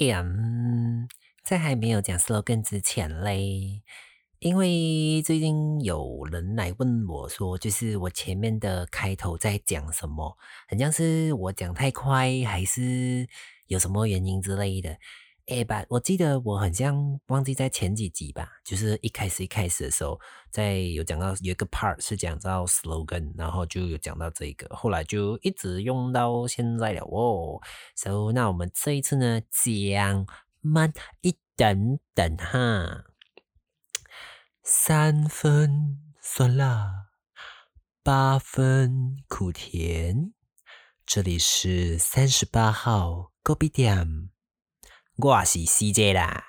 嗯，在还没有讲 slogan 之前嘞，因为最近有人来问我说，就是我前面的开头在讲什么，好像是我讲太快，还是有什么原因之类的。哎吧，我记得我很像忘记在前几集吧，就是一开始一开始的时候，在有讲到有一个 part 是讲到 slogan，然后就有讲到这个，后来就一直用到现在了哦。So 那我们这一次呢，讲慢一等等哈，三分酸辣，八分苦甜，这里是三十八号 Go B 点。我是 CJ 啦。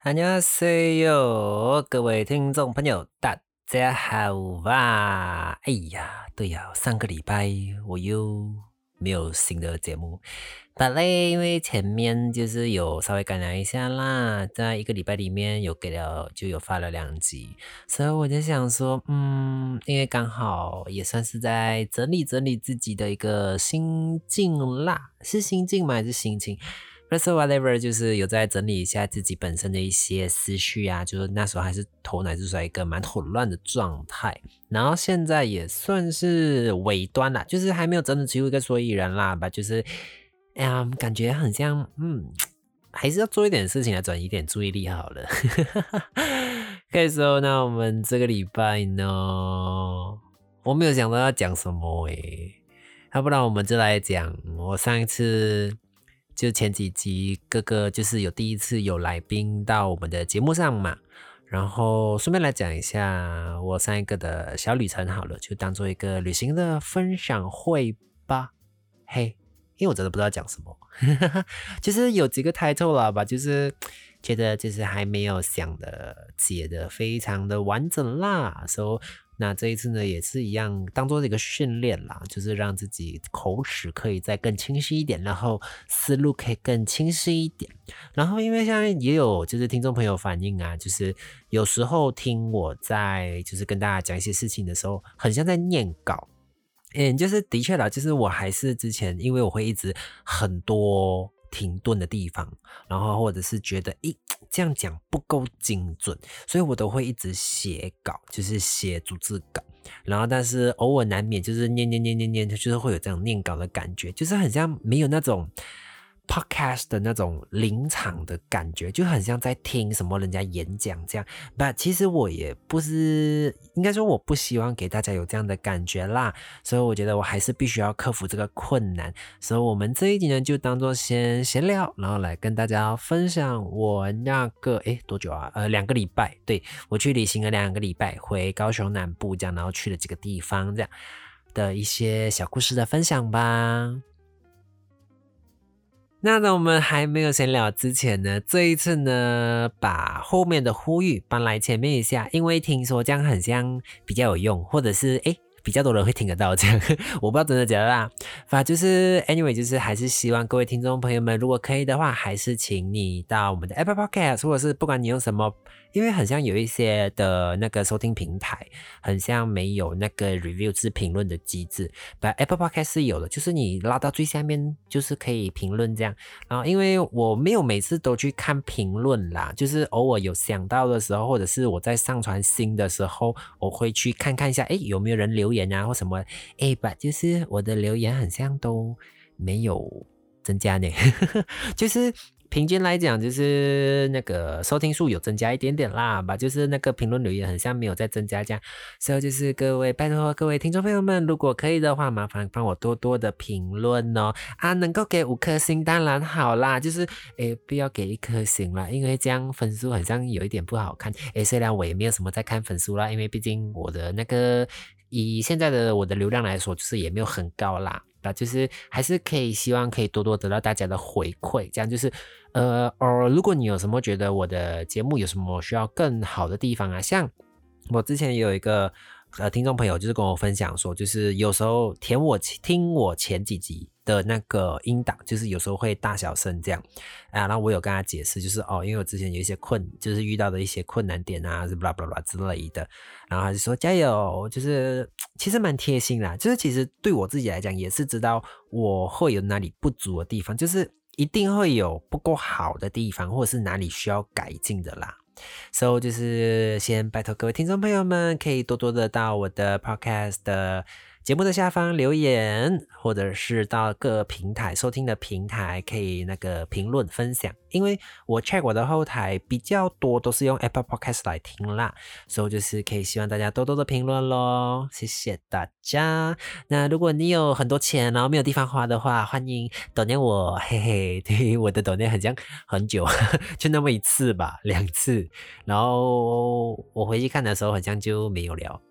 안녕하세요各位听众朋友，大家好吧？哎呀，对呀，上个礼拜我又 没有新的节目。但嘞因为前面就是有稍微改良一下啦，在一个礼拜里面有给了就有发了两集，所以我就想说，嗯，因为刚好也算是在整理整理自己的一个心境啦，是心境吗？还是心情 Whatever，就是有在整理一下自己本身的一些思绪啊，就是那时候还是头脑就是一个蛮混乱的状态，然后现在也算是尾端了，就是还没有真的出一个所以然啦吧，就是。哎呀，感觉很像，嗯，还是要做一点事情来转移点注意力好了。可以说，那我们这个礼拜呢，我没有想到要讲什么诶，要不然我们就来讲我上一次就前几集哥哥就是有第一次有来宾到我们的节目上嘛，然后顺便来讲一下我上一个的小旅程好了，就当做一个旅行的分享会吧，嘿。因为我真的不知道讲什么，就是有几个开头了吧，就是觉得就是还没有想的写的非常的完整啦，所以那这一次呢也是一样，当做一个训练啦，就是让自己口齿可以再更清晰一点，然后思路可以更清晰一点。然后因为现在也有就是听众朋友反映啊，就是有时候听我在就是跟大家讲一些事情的时候，很像在念稿。嗯，就是的确啦，就是我还是之前，因为我会一直很多停顿的地方，然后或者是觉得，咦，这样讲不够精准，所以我都会一直写稿，就是写逐字稿，然后但是偶尔难免就是念念念念念，就是会有这样念稿的感觉，就是很像没有那种。Podcast 的那种临场的感觉，就很像在听什么人家演讲这样。But 其实我也不是，应该说我不希望给大家有这样的感觉啦。所以我觉得我还是必须要克服这个困难。所以我们这一集呢，就当做先闲聊，然后来跟大家分享我那个诶多久啊？呃，两个礼拜，对我去旅行了两个礼拜，回高雄南部这样，然后去了几个地方这样的一些小故事的分享吧。那在我们还没有闲聊之前呢，这一次呢，把后面的呼吁搬来前面一下，因为听说这样很像比较有用，或者是诶比较多人会听得到这样，我不知道真的假的啦。反正就是 anyway，就是还是希望各位听众朋友们，如果可以的话，还是请你到我们的 Apple Podcast，或者是不管你用什么。因为很像有一些的那个收听平台，很像没有那个 review 是评论的机制。把 Apple Podcast 是有的，就是你拉到最下面，就是可以评论这样。然后因为我没有每次都去看评论啦，就是偶尔有想到的时候，或者是我在上传新的时候，我会去看看一下，哎，有没有人留言啊或什么？哎，把就是我的留言很像都没有增加呢，就是。平均来讲，就是那个收听数有增加一点点啦吧，就是那个评论留言很像没有在增加这样，所以就是各位拜托各位听众朋友们，如果可以的话，麻烦帮我多多的评论哦啊，能够给五颗星当然好啦，就是诶不要给一颗星啦，因为这样分数好像有一点不好看诶，虽然我也没有什么在看分数啦，因为毕竟我的那个以现在的我的流量来说，就是也没有很高啦。那就是还是可以，希望可以多多得到大家的回馈，这样就是，呃，哦，如果你有什么觉得我的节目有什么需要更好的地方啊，像我之前有一个呃听众朋友就是跟我分享说，就是有时候填我听我前几集。的那个音档，就是有时候会大小声这样啊，然后我有跟他解释，就是哦，因为我之前有一些困，就是遇到的一些困难点啊，是巴拉巴拉之类的，然后他就说加油，就是其实蛮贴心啦，就是其实对我自己来讲也是知道我会有哪里不足的地方，就是一定会有不够好的地方，或者是哪里需要改进的啦。So 就是先拜托各位听众朋友们，可以多多的到我的 podcast 的。节目的下方留言，或者是到各平台收听的平台可以那个评论分享，因为我 check 我的后台比较多都是用 Apple Podcast 来听啦，所以就是可以希望大家多多的评论咯，谢谢大家。那如果你有很多钱，然后没有地方花的话，欢迎抖念我，嘿嘿，对，我的抖念很像很久，就那么一次吧，两次，然后我回去看的时候好像就没有了。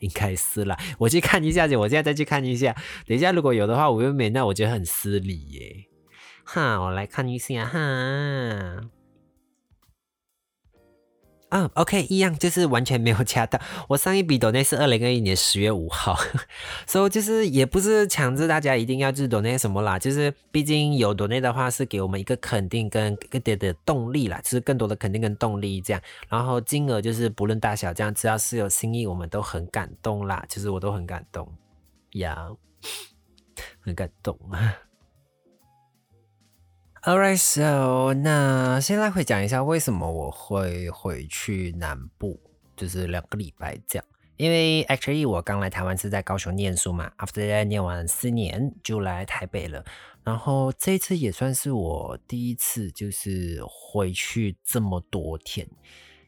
应该是啦，我去看一下去，我现在再去看一下。等一下如果有的话，我又没，那我觉得很失礼耶。哈，我来看一下哈。啊，OK，一样就是完全没有加到。我上一笔抖内是二零二一年十月五号，所以就是也不是强制大家一定要就是抖内什么啦，就是毕竟有抖内的话是给我们一个肯定跟一点的动力啦，就是更多的肯定跟动力这样。然后金额就是不论大小，这样只要是有心意，我们都很感动啦。其实我都很感动，呀，很感动。Alright, so 那现在会讲一下为什么我会回去南部，就是两个礼拜这样。因为 actually 我刚来台湾是在高雄念书嘛，after that 念完四年就来台北了。然后这次也算是我第一次就是回去这么多天，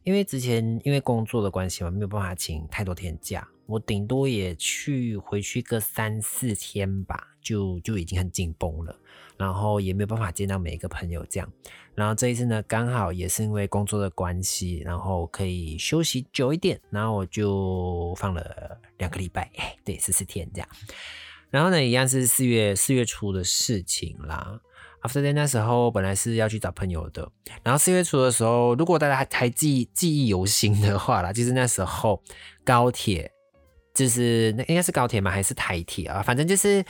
因为之前因为工作的关系嘛，没有办法请太多天假，我顶多也去回去个三四天吧，就就已经很紧绷了。然后也没有办法见到每一个朋友这样，然后这一次呢，刚好也是因为工作的关系，然后可以休息久一点，然后我就放了两个礼拜，对，十四天这样。然后呢，一样是四月四月初的事情啦。After that 那时候本来是要去找朋友的，然后四月初的时候，如果大家还记记忆犹新的话啦，就是那时候高铁，就是那应该是高铁嘛？还是台铁啊？反正就是。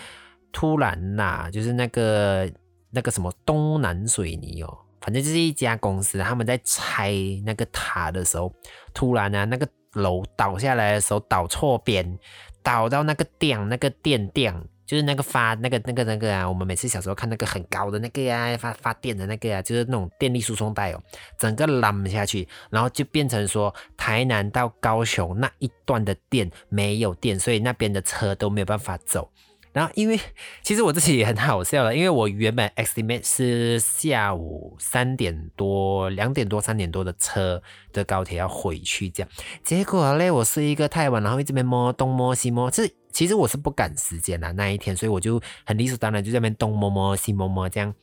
突然呐，就是那个那个什么东南水泥哦，反正就是一家公司，他们在拆那个塔的时候，突然呢，那个楼倒下来的时候倒错边，倒到那个电那个电电，就是那个发那个那个那个啊，我们每次小时候看那个很高的那个呀，发发电的那个啊，就是那种电力输送带哦，整个拦下去，然后就变成说台南到高雄那一段的电没有电，所以那边的车都没有办法走。然后，因为 其实我自己也很好笑了，因为我原本 estimate 是下午三点多、两点多、三点多的车的高铁要回去这样，结果嘞，我睡一个太晚，然后一直边摸东摸西摸，这其实我是不赶时间的那一天，所以我就很理所当然就在那边东摸摸西摸摸这样。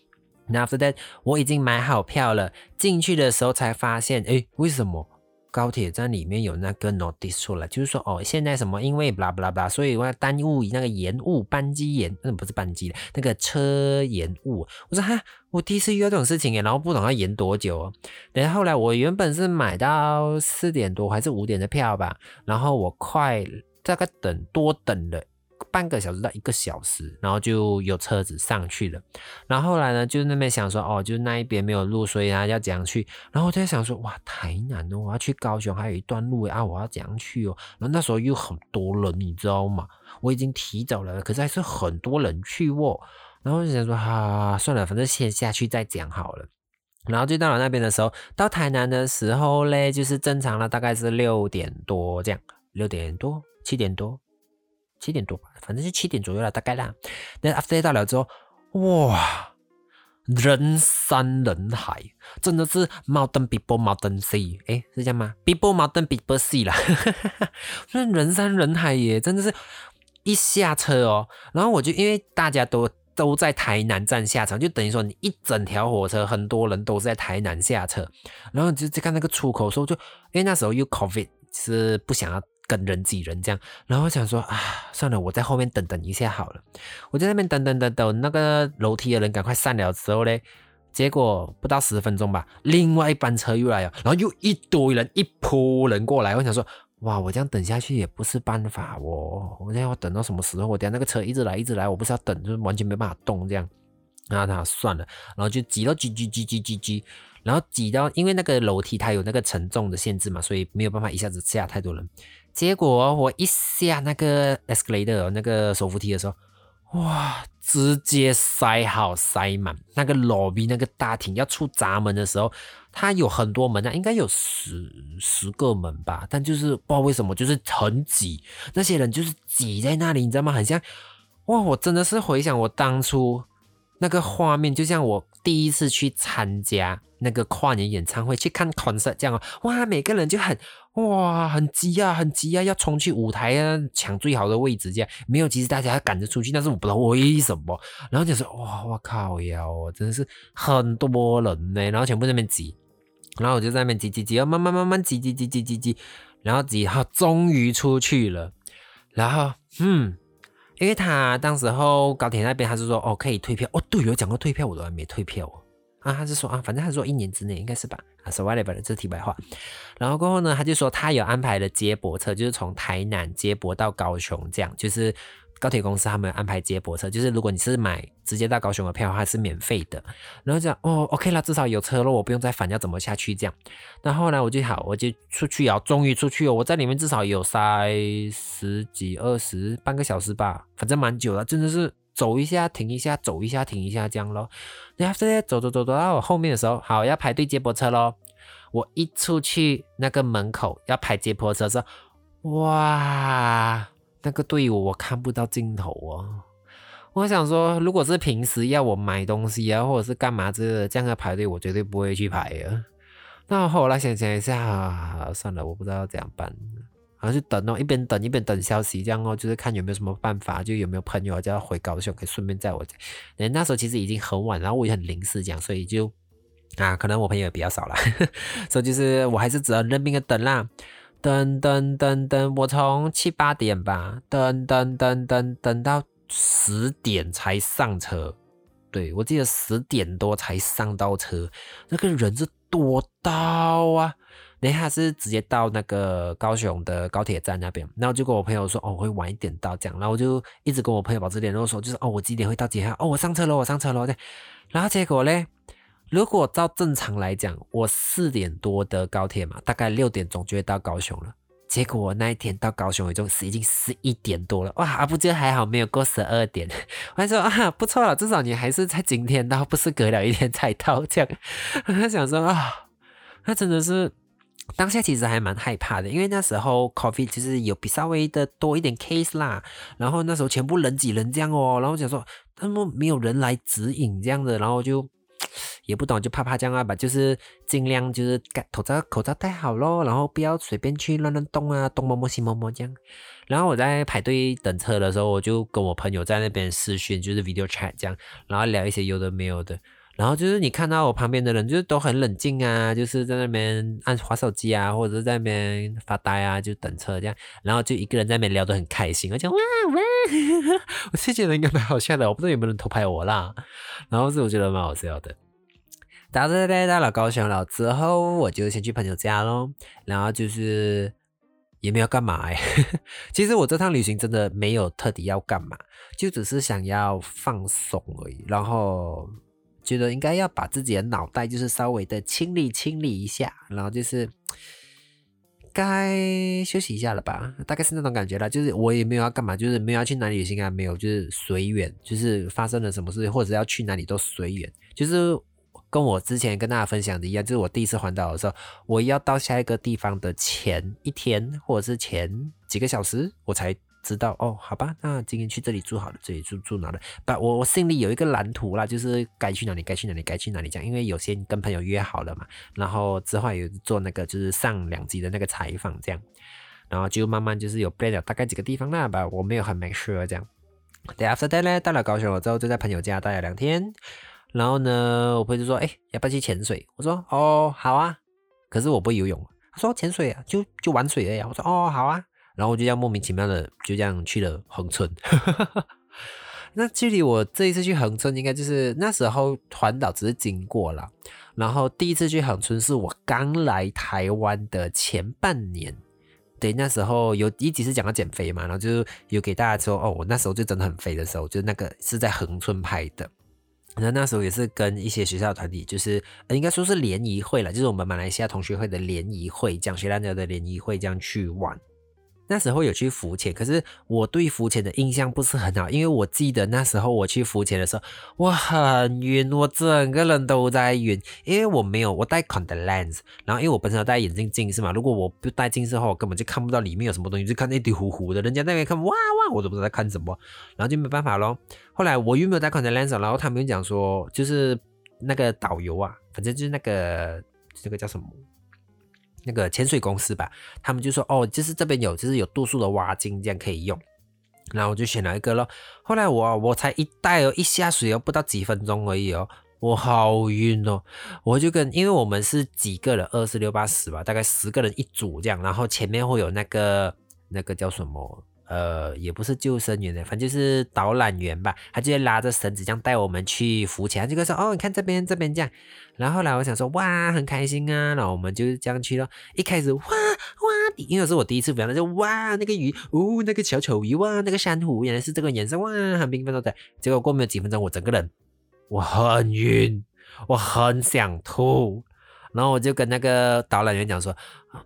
那 after that 我已经买好票了，进去的时候才发现，哎，为什么？高铁站里面有那个 notice 出来，就是说哦，现在什么因为 blah blah blah，所以我要耽误那个延误班机延，那不是班机那个车延误。我说哈，我第一次遇到这种事情，然后不懂要延多久。然后后来我原本是买到四点多还是五点的票吧，然后我快大概等多等了。半个小时到一个小时，然后就有车子上去了。然后后来呢，就那边想说，哦，就那一边没有路，所以啊要怎样去？然后我在想说，哇，台南哦，我要去高雄还有一段路啊，我要怎样去哦？然后那时候又很多人，你知道吗？我已经提早了，可是还是很多人去哦。然后就想说，哈，算了，反正先下去再讲好了。然后就到了那边的时候，到台南的时候嘞，就是正常了，大概是六点多这样，六点多，七点多。七点多吧，反正就七点左右了，大概啦。那 after 到了之后，哇，人山人海，真的是 mountain people mountain sea，哎，是这样吗？people mountain people sea 啦，那人山人海耶，真的是，一下车哦，然后我就因为大家都都在台南站下车，就等于说你一整条火车很多人都是在台南下车，然后就在看那个出口时候，就因为那时候又 covid，是不想要。跟人挤人这样，然后想说啊，算了，我在后面等等一下好了。我在那边等等等等，那个楼梯的人赶快散了之后嘞，结果不到十分钟吧，另外一班车又来了，然后又一堆人一波人过来。我想说，哇，我这样等下去也不是办法哦，我这样要等到什么时候？我等下那个车一直来一直来，我不是要等，就是完全没办法动这样。然后他算了，然后就挤到挤挤挤挤挤挤，然后挤到，因为那个楼梯它有那个承重的限制嘛，所以没有办法一下子下太多人。结果我一下那个 escalator 那个手扶梯的时候，哇，直接塞好塞满那个 lobby 那个大厅要出闸门的时候，它有很多门啊，应该有十十个门吧，但就是不知道为什么就是很挤，那些人就是挤在那里，你知道吗？很像哇，我真的是回想我当初。那个画面就像我第一次去参加那个跨年演唱会，去看 concert 这样哦，哇，每个人就很哇，很急啊，很急啊，要冲去舞台啊，抢最好的位置这样。没有，其实大家赶着出去，但是我不知道为什么。然后就说哇，我靠呀，我真的是很多人呢，然后全部在那边挤，然后我就在那边挤挤挤，要慢慢慢慢挤挤挤挤挤挤，然后挤，好，终于出去了，然后嗯。因为他当时候高铁那边他是说哦可以退票。哦对有讲过退票我都还没退票。哦啊他是说啊反正他说一年之内应该是吧。啊 so whatever 这题外话，然后过后呢他就说他有安排了接驳车就是从台南接驳到高雄这样就是。高铁公司他们安排接驳车，就是如果你是买直接到高雄的票的话是免费的。然后讲哦，OK 了，至少有车了，我不用再烦要怎么下去这样。然后呢，我就好，我就出去啊，终于出去了。我在里面至少有塞十几二十半个小时吧，反正蛮久了，真的是走一下停一下，走一下停一下这样咯。然后这走走走走到我后面的时候，好要排队接驳车咯。我一出去那个门口要排接驳车时，哇！那个队伍我看不到尽头哦！我想说，如果是平时要我买东西啊，或者是干嘛之类的，这样的排队我绝对不会去排啊。那后来想想一下，算了，我不知道要怎样办，然后就等哦，一边等一边等消息，这样哦，就是看有没有什么办法，就有没有朋友叫回高雄，可以顺便在我。那时候其实已经很晚，然后我也很临时讲，所以就啊，可能我朋友也比较少了，所以就是我还是只能认命的等啦。等等等等，我从七八点吧，等等等等等到十点才上车。对我记得十点多才上到车，那个人是多到啊！等下是直接到那个高雄的高铁站那边，然后就跟我朋友说，哦，我会晚一点到这样，然后我就一直跟我朋友保持联络，说就是哦，我几点会到几号？哦，我上车了，我上车了。然后结果嘞？如果照正常来讲，我四点多的高铁嘛，大概六点钟就会到高雄了。结果我那一天到高雄已经是已经十一点多了，哇，不就还好没有过十二点。我 还说啊，不错了，至少你还是在今天到，不是隔了一天才到这样。他想说啊，他真的是当下其实还蛮害怕的，因为那时候 coffee 其实有比稍微的多一点 case 啦，然后那时候全部人挤人这样哦，然后想说他们没有人来指引这样的，然后就。也不懂就怕怕这样啊吧，就是尽量就是盖口罩口罩戴好咯，然后不要随便去乱乱动啊，东摸摸西摸摸这样。然后我在排队等车的时候，我就跟我朋友在那边私讯，就是 video chat 这样，然后聊一些有的没有的。然后就是你看到我旁边的人，就是都很冷静啊，就是在那边按滑手机啊，或者是在那边发呆啊，就等车这样。然后就一个人在那边聊得很开心，而且哇哇，我是觉得应该蛮好笑的，我不知道有没有人偷拍我啦。然后是我觉得蛮好笑的。到这里到了高雄了之后，我就先去朋友家咯。然后就是也没有干嘛哎，其实我这趟旅行真的没有特地要干嘛，就只是想要放松而已。然后。觉得应该要把自己的脑袋就是稍微的清理清理一下，然后就是该休息一下了吧，大概是那种感觉了。就是我也没有要干嘛，就是没有要去哪里旅行啊，没有，就是随缘，就是发生了什么事或者要去哪里都随缘。就是跟我之前跟大家分享的一样，就是我第一次环岛的时候，我要到下一个地方的前一天或者是前几个小时，我才。知道哦，好吧，那今天去这里住好了，这里住住哪了？把我我心里有一个蓝图啦，就是该去哪里，该去哪里，该去哪里这样。因为有些跟朋友约好了嘛，然后之后有做那个就是上两集的那个采访这样，然后就慢慢就是有 plan 了大概几个地方啦吧，我没有很没事这样。对，after that 呢，到了高雄了之后，就在朋友家待了两天，然后呢，我朋友就说，哎，要不要去潜水？我说，哦，好啊，可是我不游泳。他说潜水啊，就就玩水而已。我说，哦，好啊。然后我就这样莫名其妙的就这样去了恒春。那距离我这一次去恒村，应该就是那时候环岛只是经过了。然后第一次去恒村是我刚来台湾的前半年，对，那时候有一集是讲到减肥嘛，然后就有给大家说，哦，我那时候就真的很肥的时候，就那个是在恒村拍的。那那时候也是跟一些学校团体，就是应该说是联谊会了，就是我们马来西亚同学会的联谊会，讲学大家的联谊会这样去玩。那时候有去浮潜，可是我对浮潜的印象不是很好，因为我记得那时候我去浮潜的时候，我很晕，我整个人都在晕，因为我没有我戴 contact lens，然后因为我本身要戴眼镜近视嘛，如果我不戴近视的话，我根本就看不到里面有什么东西，就看一堆糊糊的，人家那边看哇哇，我都不知道在看什么，然后就没办法咯。后来我又没有戴 contact lens，然后他们讲说，就是那个导游啊，反正就是那个这个叫什么？那个潜水公司吧，他们就说哦，就是这边有，就是有度数的蛙镜，这样可以用。然后我就选了一个咯。后来我我才一带哦，一下水哦，不到几分钟而已哦，我好晕哦。我就跟，因为我们是几个人，二四六八十吧，大概十个人一组这样，然后前面会有那个那个叫什么？呃，也不是救生员的，反正就是导览员吧。他就拉着绳子这样带我们去浮潜。他就说：“哦，你看这边，这边这样。”然后后来我想说：“哇，很开心啊！”然后我们就这样去了。一开始哇哇，因为是我第一次浮，那就哇那个鱼，哦那个小丑鱼哇，那个珊瑚原来是这个颜色哇，很缤纷的。结果过没有几分钟，我整个人我很晕，我很想吐。然后我就跟那个导览员讲说：“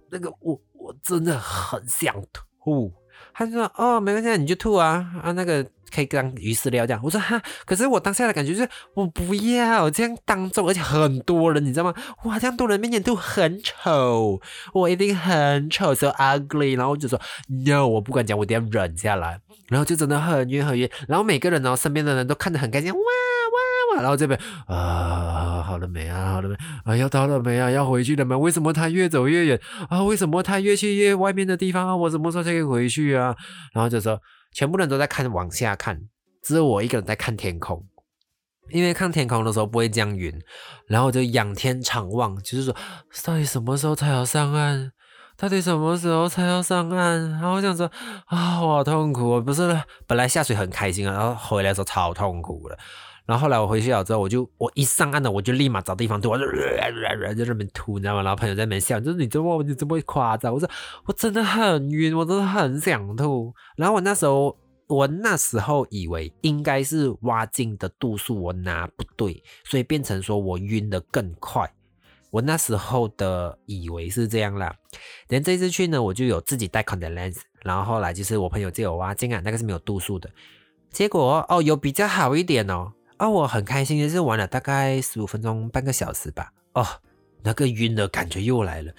那个我我真的很想吐。”他就说：“哦，没关系，你就吐啊啊，那个可以当鱼饲料这样。”我说：“哈，可是我当下的感觉就是我不要这样当众，而且很多人，你知道吗？哇，这样多人面前吐很丑，我一定很丑，so ugly。然后我就说：No，我不管讲，我一定要忍下来。然后就真的很晕很晕。然后每个人呢，身边的人都看得很开心，哇然后这边啊，好了没啊？好了没？啊，要到了没啊？要回去了吗？为什么他越走越远啊？为什么他越去越外面的地方啊？我什么时候才可以回去啊？然后就说，全部人都在看往下看，只有我一个人在看天空。因为看天空的时候不会这样晕，然后我就仰天长望，就是说，到底什么时候才要上岸？到底什么时候才要上岸？然后我想说，啊，我好痛苦！不是，本来下水很开心啊，然后回来的时候超痛苦的。然后后来我回去了之后，我就我一上岸了，我就立马找地方吐，我就在那边吐，你知道吗？然后朋友在那边笑，就是你这么你这么夸张？我说我真的很晕，我真的很想吐。然后我那时候我那时候以为应该是蛙镜的度数我拿不对，所以变成说我晕的更快。我那时候的以为是这样啦。连这次去呢，我就有自己带 c o n t a c lens，然后后来就是我朋友借我蛙镜啊，那个是没有度数的。结果哦有比较好一点哦。啊，我很开心的是玩了大概十五分钟，半个小时吧。哦，那个晕的感觉又来了。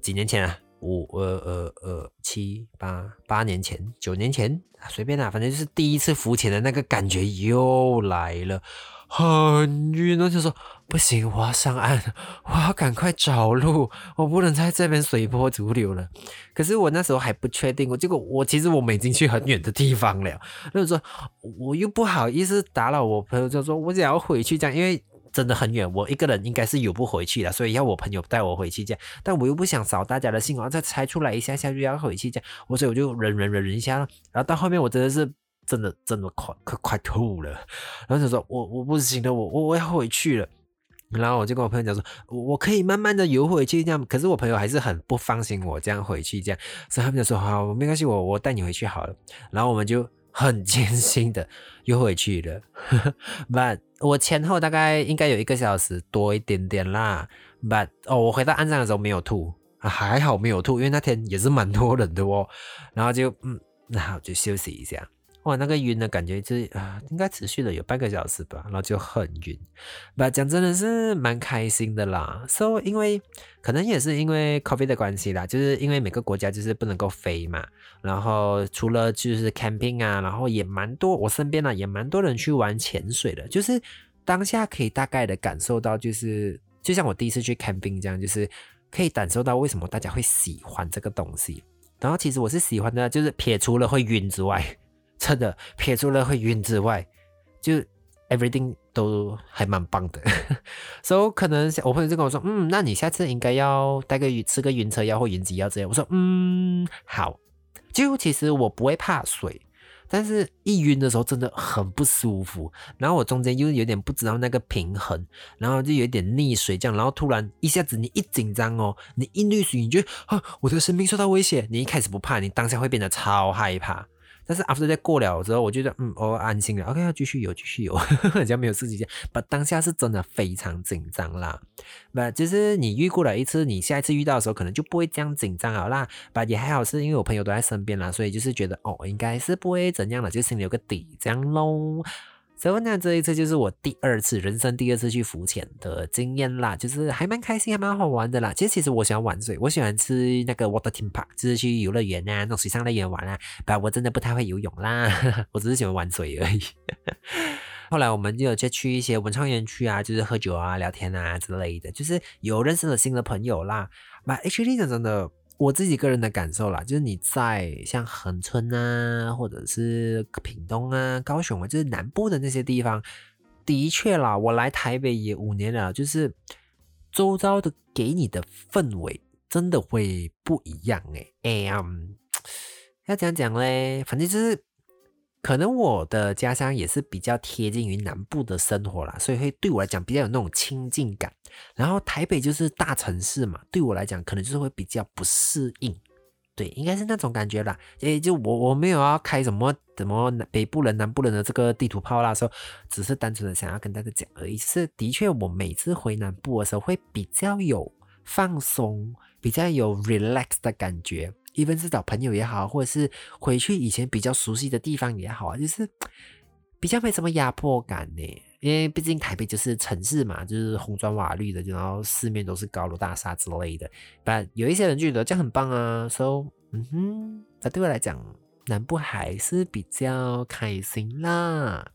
几年前啊，五呃呃呃七八八年前，九年前，随便啦，反正就是第一次浮潜的那个感觉又来了。很晕，那就说不行，我要上岸，我要赶快找路，我不能在这边随波逐流了。可是我那时候还不确定，我结果我其实我们已经去很远的地方了，就是说我又不好意思打扰我朋友，就说我想要回去这样，因为真的很远，我一个人应该是游不回去了，所以要我朋友带我回去这样，但我又不想扫大家的兴，然后再猜出来一下下就要回去这样，我所以我就忍忍忍忍一下了然后到后面我真的是。真的真的快快快吐了，然后就说我我不行了，我我我要回去了。然后我就跟我朋友讲说，我可以慢慢的游回去这样。可是我朋友还是很不放心我这样回去这样，所以他们就说好，没关系，我我带你回去好了。然后我们就很艰辛的游回去了。But 我前后大概应该有一个小时多一点点啦。But 哦，我回到岸上的时候没有吐，还好没有吐，因为那天也是蛮多人的哦。然后就嗯，那好就休息一下。哇，那个晕的感觉就是啊，应该持续了有半个小时吧，然后就很晕。不讲真的是蛮开心的啦。So，因为可能也是因为 COVID 的关系啦，就是因为每个国家就是不能够飞嘛。然后除了就是 camping 啊，然后也蛮多，我身边呢也蛮多人去玩潜水的。就是当下可以大概的感受到，就是就像我第一次去 camping 这样，就是可以感受到为什么大家会喜欢这个东西。然后其实我是喜欢的，就是撇除了会晕之外。真的撇除了会晕之外，就 everything 都还蛮棒的。所以可能我朋友就跟我说，嗯，那你下次应该要带个晕吃个晕车药或晕机药这样。我说，嗯，好。就其实我不会怕水，但是一晕的时候真的很不舒服，然后我中间又有点不知道那个平衡，然后就有点溺水这样，然后突然一下子你一紧张哦，你一溺水你就啊我的生命受到威胁，你一开始不怕，你当下会变得超害怕。但是 after 在过了之后，我觉得嗯，我安心了。OK，要继续游，继续游，好像没有事情。不，当下是真的非常紧张啦。那，就是你遇过了一次，你下一次遇到的时候，可能就不会这样紧张了啦。不，也还好，是因为我朋友都在身边啦，所以就是觉得哦，应该是不会怎样了，就心里有个底，这样喽。所以呢，这一次就是我第二次人生第二次去浮潜的经验啦，就是还蛮开心，还蛮好玩的啦。其实，其实我喜欢玩水，我喜欢吃那个 water theme park，就是去游乐园啊，那种水上乐园玩啊。不，我真的不太会游泳啦，我只是喜欢玩水而已。后来我们就就去一些文创园区啊，就是喝酒啊、聊天啊之类的，就是有认识了新的朋友啦。那 H D 真的。我自己个人的感受啦，就是你在像恒春啊，或者是屏东啊、高雄啊，就是南部的那些地方，的确啦，我来台北也五年了，就是周遭的给你的氛围真的会不一样诶。哎呀，要怎样讲嘞？反正就是。可能我的家乡也是比较贴近于南部的生活啦，所以会对我来讲比较有那种亲近感。然后台北就是大城市嘛，对我来讲可能就是会比较不适应。对，应该是那种感觉啦。诶，就我我没有要开什么什么北部人南部人的这个地图炮啦，说只是单纯的想要跟大家讲而已。是的确，我每次回南部的时候会比较有放松，比较有 relax 的感觉。一般是找朋友也好，或者是回去以前比较熟悉的地方也好啊，就是比较没什么压迫感呢。因为毕竟台北就是城市嘛，就是红砖瓦绿的，然后四面都是高楼大厦之类的。但有一些人觉得这样很棒啊，so 嗯哼，那对我来讲，南部还是比较开心啦。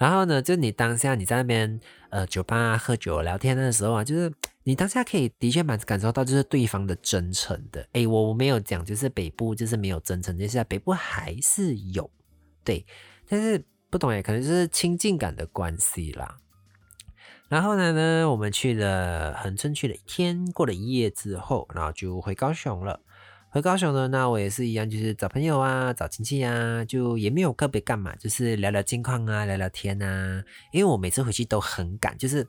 然后呢，就你当下你在那边呃酒吧喝酒聊天的时候啊，就是。你当下可以的确蛮感受到，就是对方的真诚的。诶，我我没有讲，就是北部就是没有真诚，就是在北部还是有，对，但是不懂诶，可能就是亲近感的关系啦。然后呢呢，我们去了恒春去了一天，过了一夜之后，然后就回高雄了。回高雄呢，那我也是一样，就是找朋友啊，找亲戚啊，就也没有特别干嘛，就是聊聊近况啊，聊聊天啊。因为我每次回去都很赶，就是。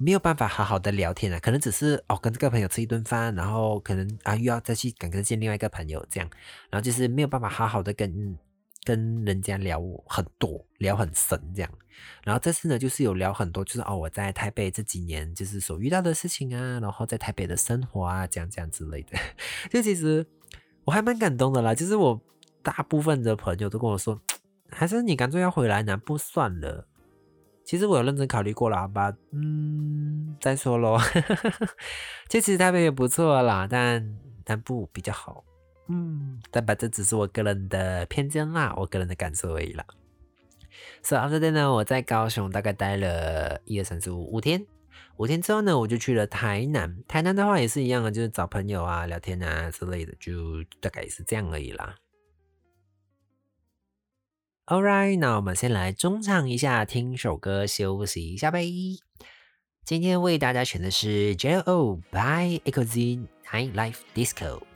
没有办法好好的聊天啊，可能只是哦跟这个朋友吃一顿饭，然后可能啊又要再去赶着见另外一个朋友这样，然后就是没有办法好好的跟跟人家聊很多，聊很深这样。然后这次呢，就是有聊很多，就是哦我在台北这几年就是所遇到的事情啊，然后在台北的生活啊，这样这样之类的。就其实我还蛮感动的啦，就是我大部分的朋友都跟我说，还是你干脆要回来南部算了。其实我有认真考虑过了，好吧，嗯，再说喽。其实台北也不错啦，但南部比较好，嗯，但吧，这只是我个人的偏见啦，我个人的感受而已啦。So after that 呢，我在高雄大概待了一二三四五五天，五天之后呢，我就去了台南。台南的话也是一样的，就是找朋友啊、聊天啊之类的，就大概也是这样而已啦。All right，那我们先来中唱一下，听首歌休息一下呗。今天为大家选的是 J.O. by Echo Z Night Life Disco。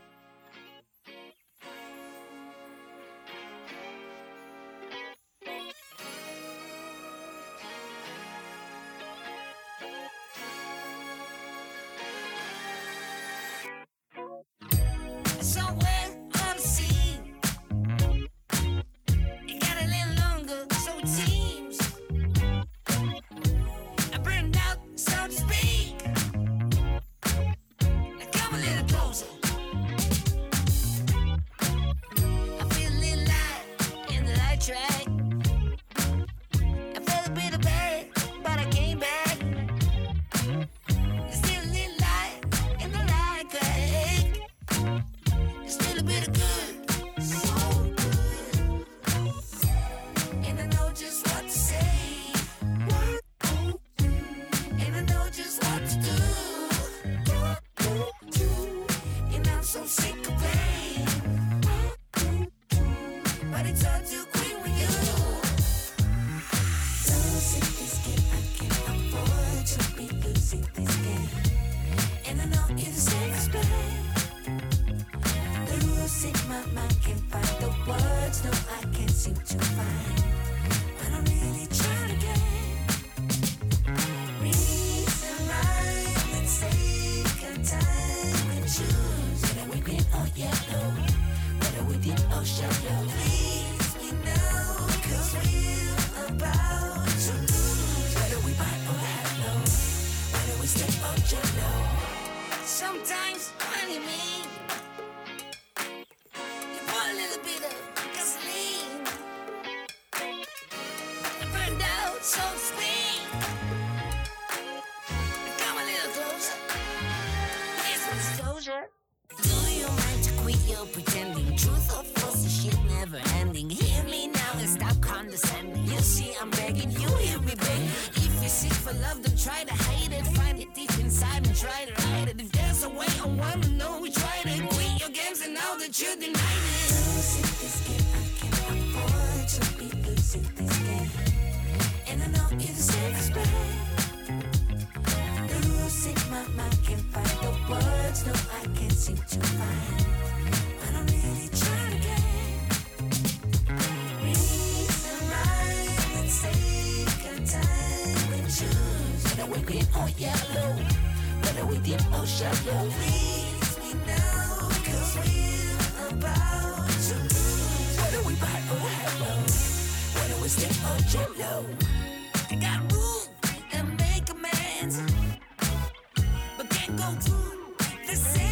Sometimes funny me. Go through the same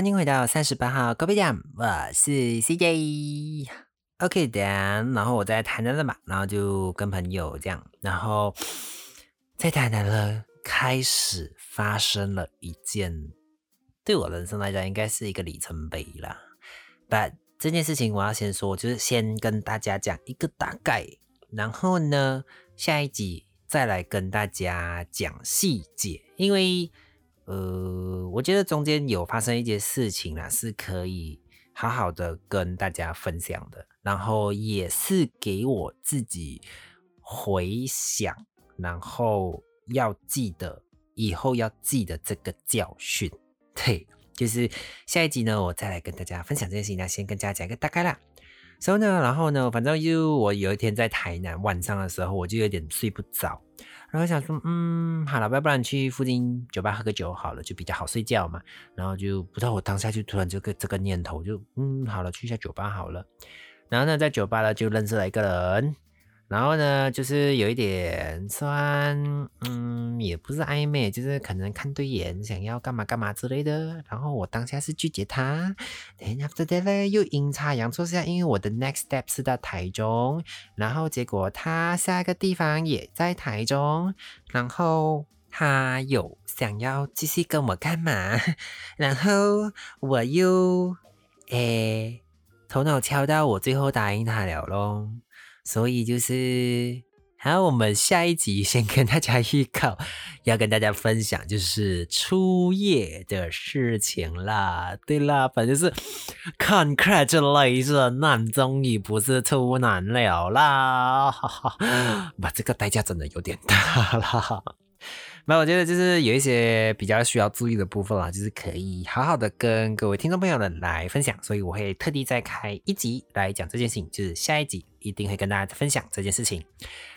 欢迎回到三十八号高飞店，我是 CJ。OK 的，然后我在台南了嘛，然后就跟朋友这样，然后在台南呢，开始发生了一件对我人生来讲应该是一个里程碑啦。But 这件事情我要先说，就是先跟大家讲一个大概，然后呢，下一集再来跟大家讲细节，因为呃，我觉得中间有发生一件事情啦，是可以好好的跟大家分享的，然后也是给我自己回想，然后要记得以后要记得这个教训。对，就是下一集呢，我再来跟大家分享这件事情。那先跟大家讲一个大概啦。所以呢，然后呢，反正就我有一天在台南晚上的时候，我就有点睡不着，然后想说，嗯，好了，要不然去附近酒吧喝个酒好了，就比较好睡觉嘛。然后就不知道我当下就突然这个这个念头就，嗯，好了，去一下酒吧好了。然后呢，在酒吧呢就认识了一个人，然后呢就是有一点算，嗯，也不是暧昧，就是可能看对眼，想要干嘛干嘛之类的。然后我当下是拒绝他，then after that 呢又阴差阳错下，因为我的 next step 是到台中，然后结果他下一个地方也在台中，然后。他有想要继续跟我干嘛，然后我又诶头脑敲到，我最后答应他了咯。所以就是，好，我们下一集先跟大家预告，要跟大家分享就是初夜的事情啦。对啦，反正就是 congratulations，那终于不是处男了啦，哈哈，哇，这个代价真的有点大啦。那我觉得就是有一些比较需要注意的部分啦，就是可以好好的跟各位听众朋友们来分享，所以我会特地再开一集来讲这件事情，就是下一集一定会跟大家分享这件事情。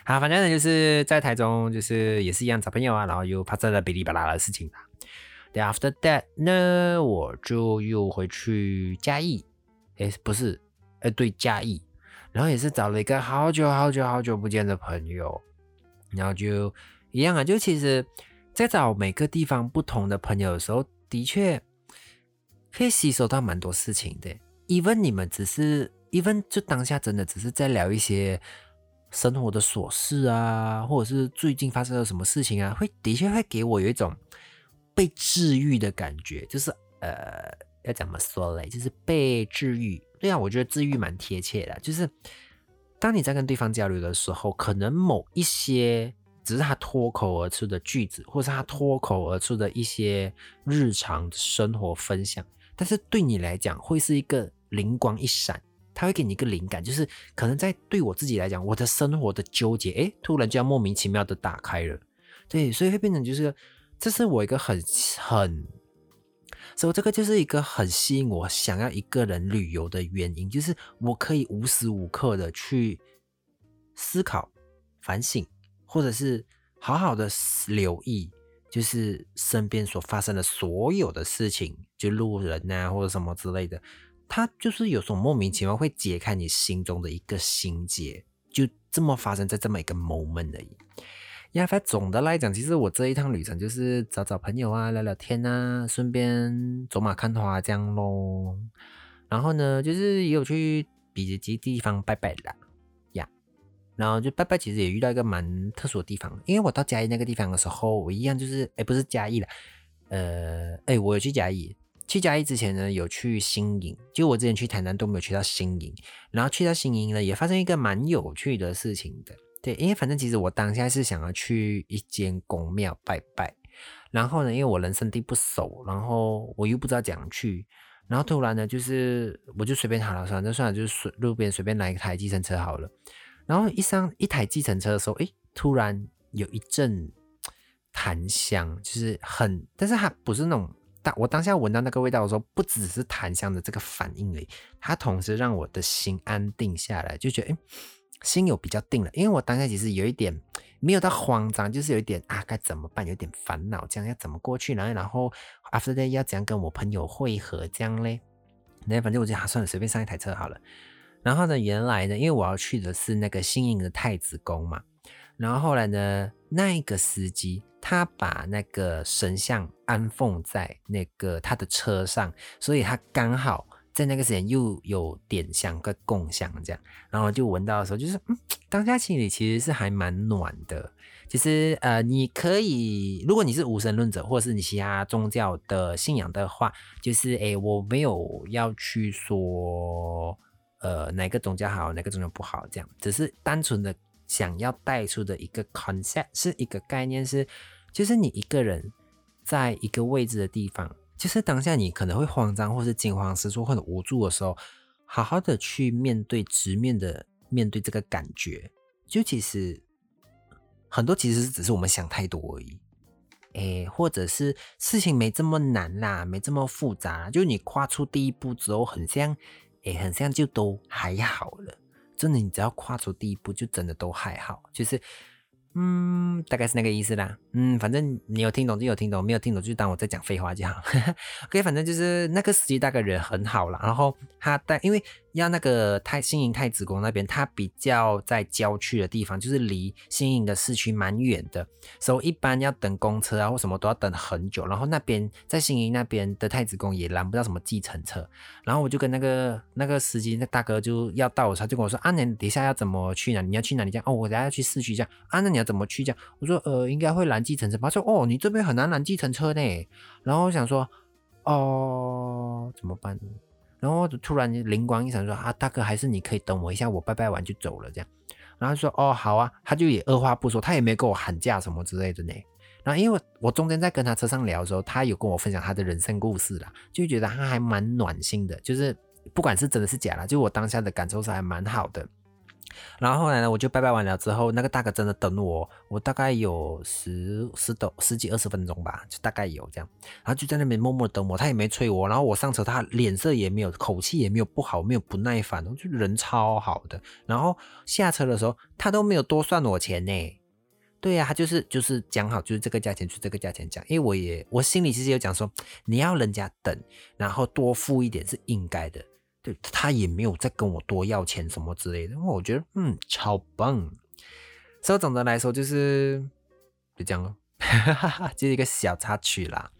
好，反正呢就是在台中，就是也是一样找朋友啊，然后又发生了哔哩吧啦的事情吧。After that 呢，我就又回去嘉义，诶，不是，诶，对，嘉义，然后也是找了一个好久好久好久不见的朋友，然后就一样啊，就其实，在找每个地方不同的朋友的时候，的确可以吸收到蛮多事情的。even 你们只是 even 就当下真的只是在聊一些生活的琐事啊，或者是最近发生了什么事情啊，会的确会给我有一种被治愈的感觉，就是呃要怎么说嘞？就是被治愈。对啊，我觉得治愈蛮贴切的，就是当你在跟对方交流的时候，可能某一些只是他脱口而出的句子，或是他脱口而出的一些日常生活分享，但是对你来讲会是一个灵光一闪，他会给你一个灵感，就是可能在对我自己来讲，我的生活的纠结，诶，突然就要莫名其妙的打开了。对，所以会变成就是，这是我一个很很，所以这个就是一个很吸引我想要一个人旅游的原因，就是我可以无时无刻的去思考、反省，或者是好好的留意，就是身边所发生的所有的事情，就路人啊或者什么之类的，它就是有种莫名其妙会解开你心中的一个心结，就这么发生在这么一个 moment 而已。呀，反正总的来讲，其实我这一趟旅程就是找找朋友啊，聊聊天啊，顺便走马看花这样咯。然后呢，就是也有去比较几地方拜拜啦，呀。然后就拜拜，其实也遇到一个蛮特殊的地方，因为我到嘉义那个地方的时候，我一样就是，哎，不是嘉义啦，呃，哎，我有去嘉义。去嘉义之前呢，有去新营，就我之前去台南都没有去到新营，然后去到新营呢，也发生一个蛮有趣的事情的。对，因为反正其实我当下是想要去一间公庙拜拜，然后呢，因为我人生地不熟，然后我又不知道怎样去，然后突然呢，就是我就随便好了，算了，算了，就是路边随便来一台计程车好了。然后一上一台计程车的时候，诶，突然有一阵檀香，就是很，但是它不是那种当我当下闻到那个味道的时候，不只是檀香的这个反应而已，它同时让我的心安定下来，就觉得诶。心有比较定了，因为我当下其实有一点没有到慌张，就是有一点啊该怎么办，有点烦恼，这样要怎么过去，然后然后 after that 要怎样跟我朋友会合这样嘞？那反正我就啊算了，随便上一台车好了。然后呢，原来呢，因为我要去的是那个新营的太子宫嘛，然后后来呢，那一个司机他把那个神像安奉在那个他的车上，所以他刚好。在那个时间又有点香跟共享这样，然后就闻到的时候，就是嗯，当下心里其实是还蛮暖的。其实呃，你可以，如果你是无神论者，或者是你其他宗教的信仰的话，就是诶，我没有要去说呃哪个宗教好，哪个宗教不好，这样，只是单纯的想要带出的一个 concept 是一个概念是，就是你一个人在一个位置的地方。就是当下你可能会慌张，或是惊慌失措，或者无助的时候，好好的去面对，直面的面对这个感觉，就其实很多其实只是我们想太多而已，诶，或者是事情没这么难啦，没这么复杂，就你跨出第一步之后，很像，诶，很像就都还好了，真的，你只要跨出第一步，就真的都还好，就是。嗯，大概是那个意思啦。嗯，反正你有听懂就有听懂，没有听懂就当我在讲废话就好。OK，反正就是那个司机大概人很好啦。然后他带，因为要那个太新营太子宫那边，它比较在郊区的地方，就是离新营的市区蛮远的，所以一般要等公车啊或什么都要等很久。然后那边在新营那边的太子宫也拦不到什么计程车。然后我就跟那个那个司机那大哥就要到的时候，就跟我说：“啊，你等一下要怎么去哪？你要去哪里？这样哦，我等下要去市区这样啊，那你要怎么去？这样我说呃，应该会拦计程车。他说哦，你这边很难拦计程车呢。然后我想说哦，怎么办？然后突然灵光一闪说啊，大哥，还是你可以等我一下，我拜拜完就走了这样。然后说哦，好啊，他就也二话不说，他也没跟我喊价什么之类的呢。然后因为我中间在跟他车上聊的时候，他有跟我分享他的人生故事啦，就觉得他还蛮暖心的，就是不管是真的是假啦，就我当下的感受是还蛮好的。然后后来呢，我就拜拜完了之后，那个大哥真的等我，我大概有十十多十几二十分钟吧，就大概有这样，然后就在那边默默等我，他也没催我，然后我上车，他脸色也没有，口气也没有不好，没有不耐烦，就人超好的。然后下车的时候，他都没有多算我钱呢。对呀、他就是就是讲好，就是这个价钱，就这个价钱讲。因为我也我心里其实有讲说，你要人家等，然后多付一点是应该的。对他也没有再跟我多要钱什么之类的，因为我觉得嗯超棒。所以总的来说就是就这样咯，就是一个小插曲啦。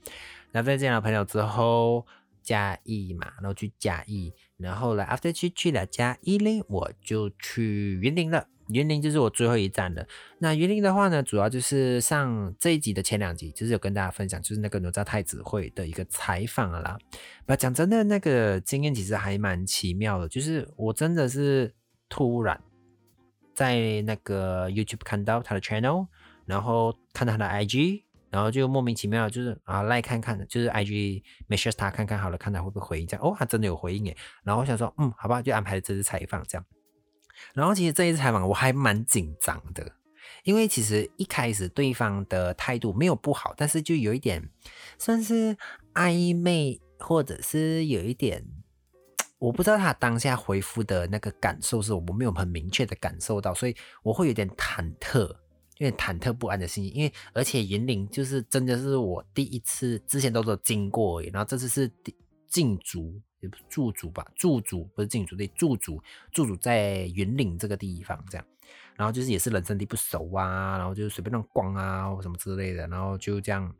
那再见了朋友之后，嘉义嘛，然后去嘉义，然后来 after 去去了家一嘞，我就去云林了。园林就是我最后一站了。那园林的话呢，主要就是上这一集的前两集，就是有跟大家分享，就是那个哪吒太子会的一个采访了啦。不讲真的，那个经验其实还蛮奇妙的，就是我真的是突然在那个 YouTube 看到他的 channel，然后看到他的 IG，然后就莫名其妙就是啊来看看，就是 IG message 他看看好了，看他会不会回应这样。哦，他真的有回应诶。然后我想说，嗯，好吧，就安排这次采访这样。然后其实这一次采访我还蛮紧张的，因为其实一开始对方的态度没有不好，但是就有一点算是暧昧，或者是有一点我不知道他当下回复的那个感受是我没有很明确的感受到，所以我会有点忐忑，有点忐忑不安的心情。因为而且云林就是真的是我第一次，之前都是经过而已，然后这次是进足。驻足吧，驻足不是进足对，驻足驻足在云岭这个地方，这样，然后就是也是人生地不熟啊，然后就随便乱逛啊，或什么之类的，然后就这样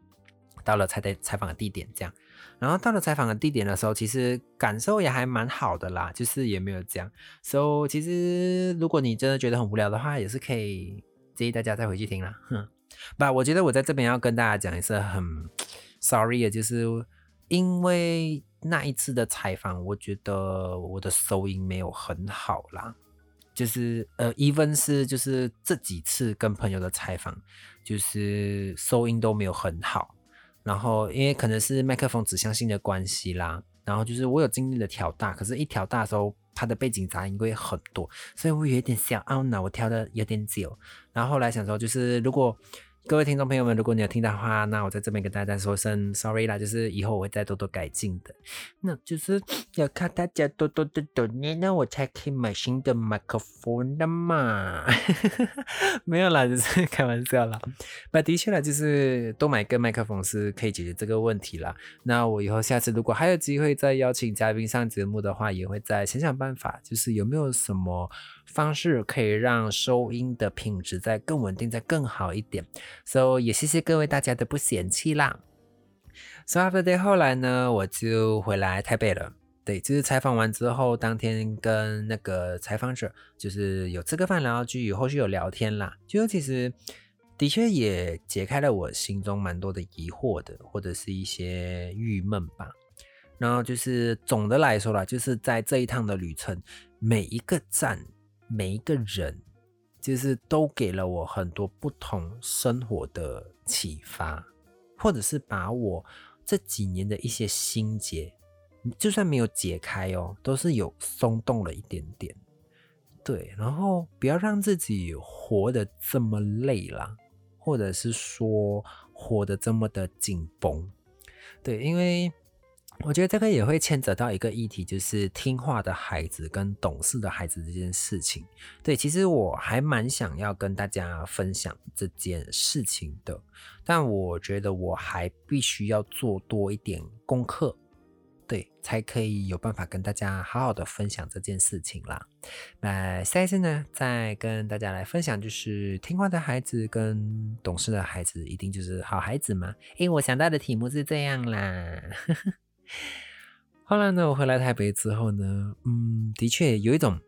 到了采采采访的地点，这样，然后到了采访的地点的时候，其实感受也还蛮好的啦，就是也没有这样，so 其实如果你真的觉得很无聊的话，也是可以建议大家再回去听啦，哼，不，我觉得我在这边要跟大家讲一次很 sorry 的，就是因为。那一次的采访，我觉得我的收音没有很好啦，就是呃，even 是就是这几次跟朋友的采访，就是收音都没有很好。然后因为可能是麦克风指向性的关系啦，然后就是我有尽力的调大，可是一调大的时候，它的背景杂音会很多，所以我有点小懊恼，我调的有点久。然后后来想说，就是如果各位听众朋友们，如果你有听到的话，那我在这边跟大家说声 sorry 啦，就是以后我会再多多改进的。那就是要靠大家多多的努力，那我才可以买新的麦克风的嘛。没有啦，就是 开玩笑啦。那的确啦，就是多买个麦克风是可以解决这个问题啦。那我以后下次如果还有机会再邀请嘉宾上节目的话，也会再想想办法，就是有没有什么。方式可以让收音的品质再更稳定、再更好一点。So 也谢谢各位大家的不嫌弃啦。So after day 后来呢，我就回来台北了。对，就是采访完之后，当天跟那个采访者就是有吃个饭，然后就有后续有聊天啦。就其实的确也解开了我心中蛮多的疑惑的，或者是一些郁闷吧。然后就是总的来说啦，就是在这一趟的旅程，每一个站。每一个人，就是都给了我很多不同生活的启发，或者是把我这几年的一些心结，就算没有解开哦，都是有松动了一点点。对，然后不要让自己活得这么累啦，或者是说活得这么的紧绷。对，因为。我觉得这个也会牵扯到一个议题，就是听话的孩子跟懂事的孩子这件事情。对，其实我还蛮想要跟大家分享这件事情的，但我觉得我还必须要做多一点功课，对，才可以有办法跟大家好好的分享这件事情啦。那下一次呢，再跟大家来分享，就是听话的孩子跟懂事的孩子，一定就是好孩子吗？诶，我想到的题目是这样啦。后来呢，我回来台北之后呢，嗯，的确有一种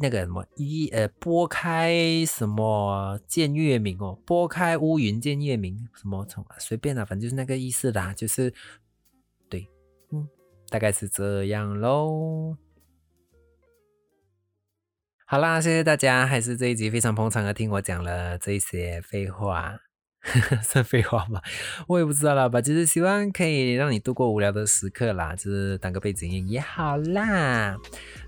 那个什么一呃拨开什么见月明哦，拨开乌云见月明，什么从随便啦，反正就是那个意思啦，就是对，嗯，大概是这样喽。好啦，谢谢大家，还是这一集非常捧场的听我讲了这些废话。算废话吧，我也不知道啦吧，就是希望可以让你度过无聊的时刻啦，就是当个背景音也好啦。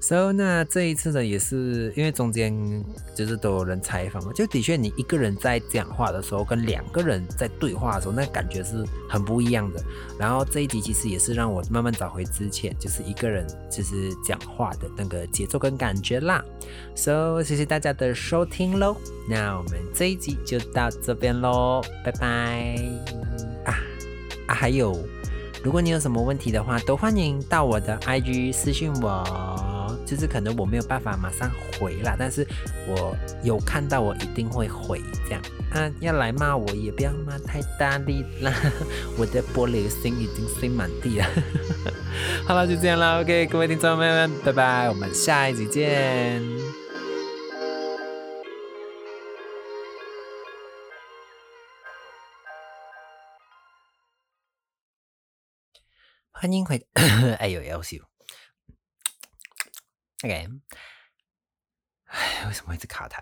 So 那这一次呢，也是因为中间就是都有人采访嘛，就的确你一个人在讲话的时候，跟两个人在对话的时候，那感觉是很不一样的。然后这一集其实也是让我慢慢找回之前就是一个人就是讲话的那个节奏跟感觉啦。So 谢谢大家的收听喽，那我们这一集就到这边喽。拜拜啊啊！还有，如果你有什么问题的话，都欢迎到我的 IG 私信我。就是可能我没有办法马上回啦，但是我有看到，我一定会回这样。啊，要来骂我也不要骂太大力啦，我的玻璃心已经碎满地了。好了，就这样啦，OK，各位听众朋友们，拜拜，我们下一集见。欢迎回，哎呦，要笑！OK，哎，为什么一直卡痰？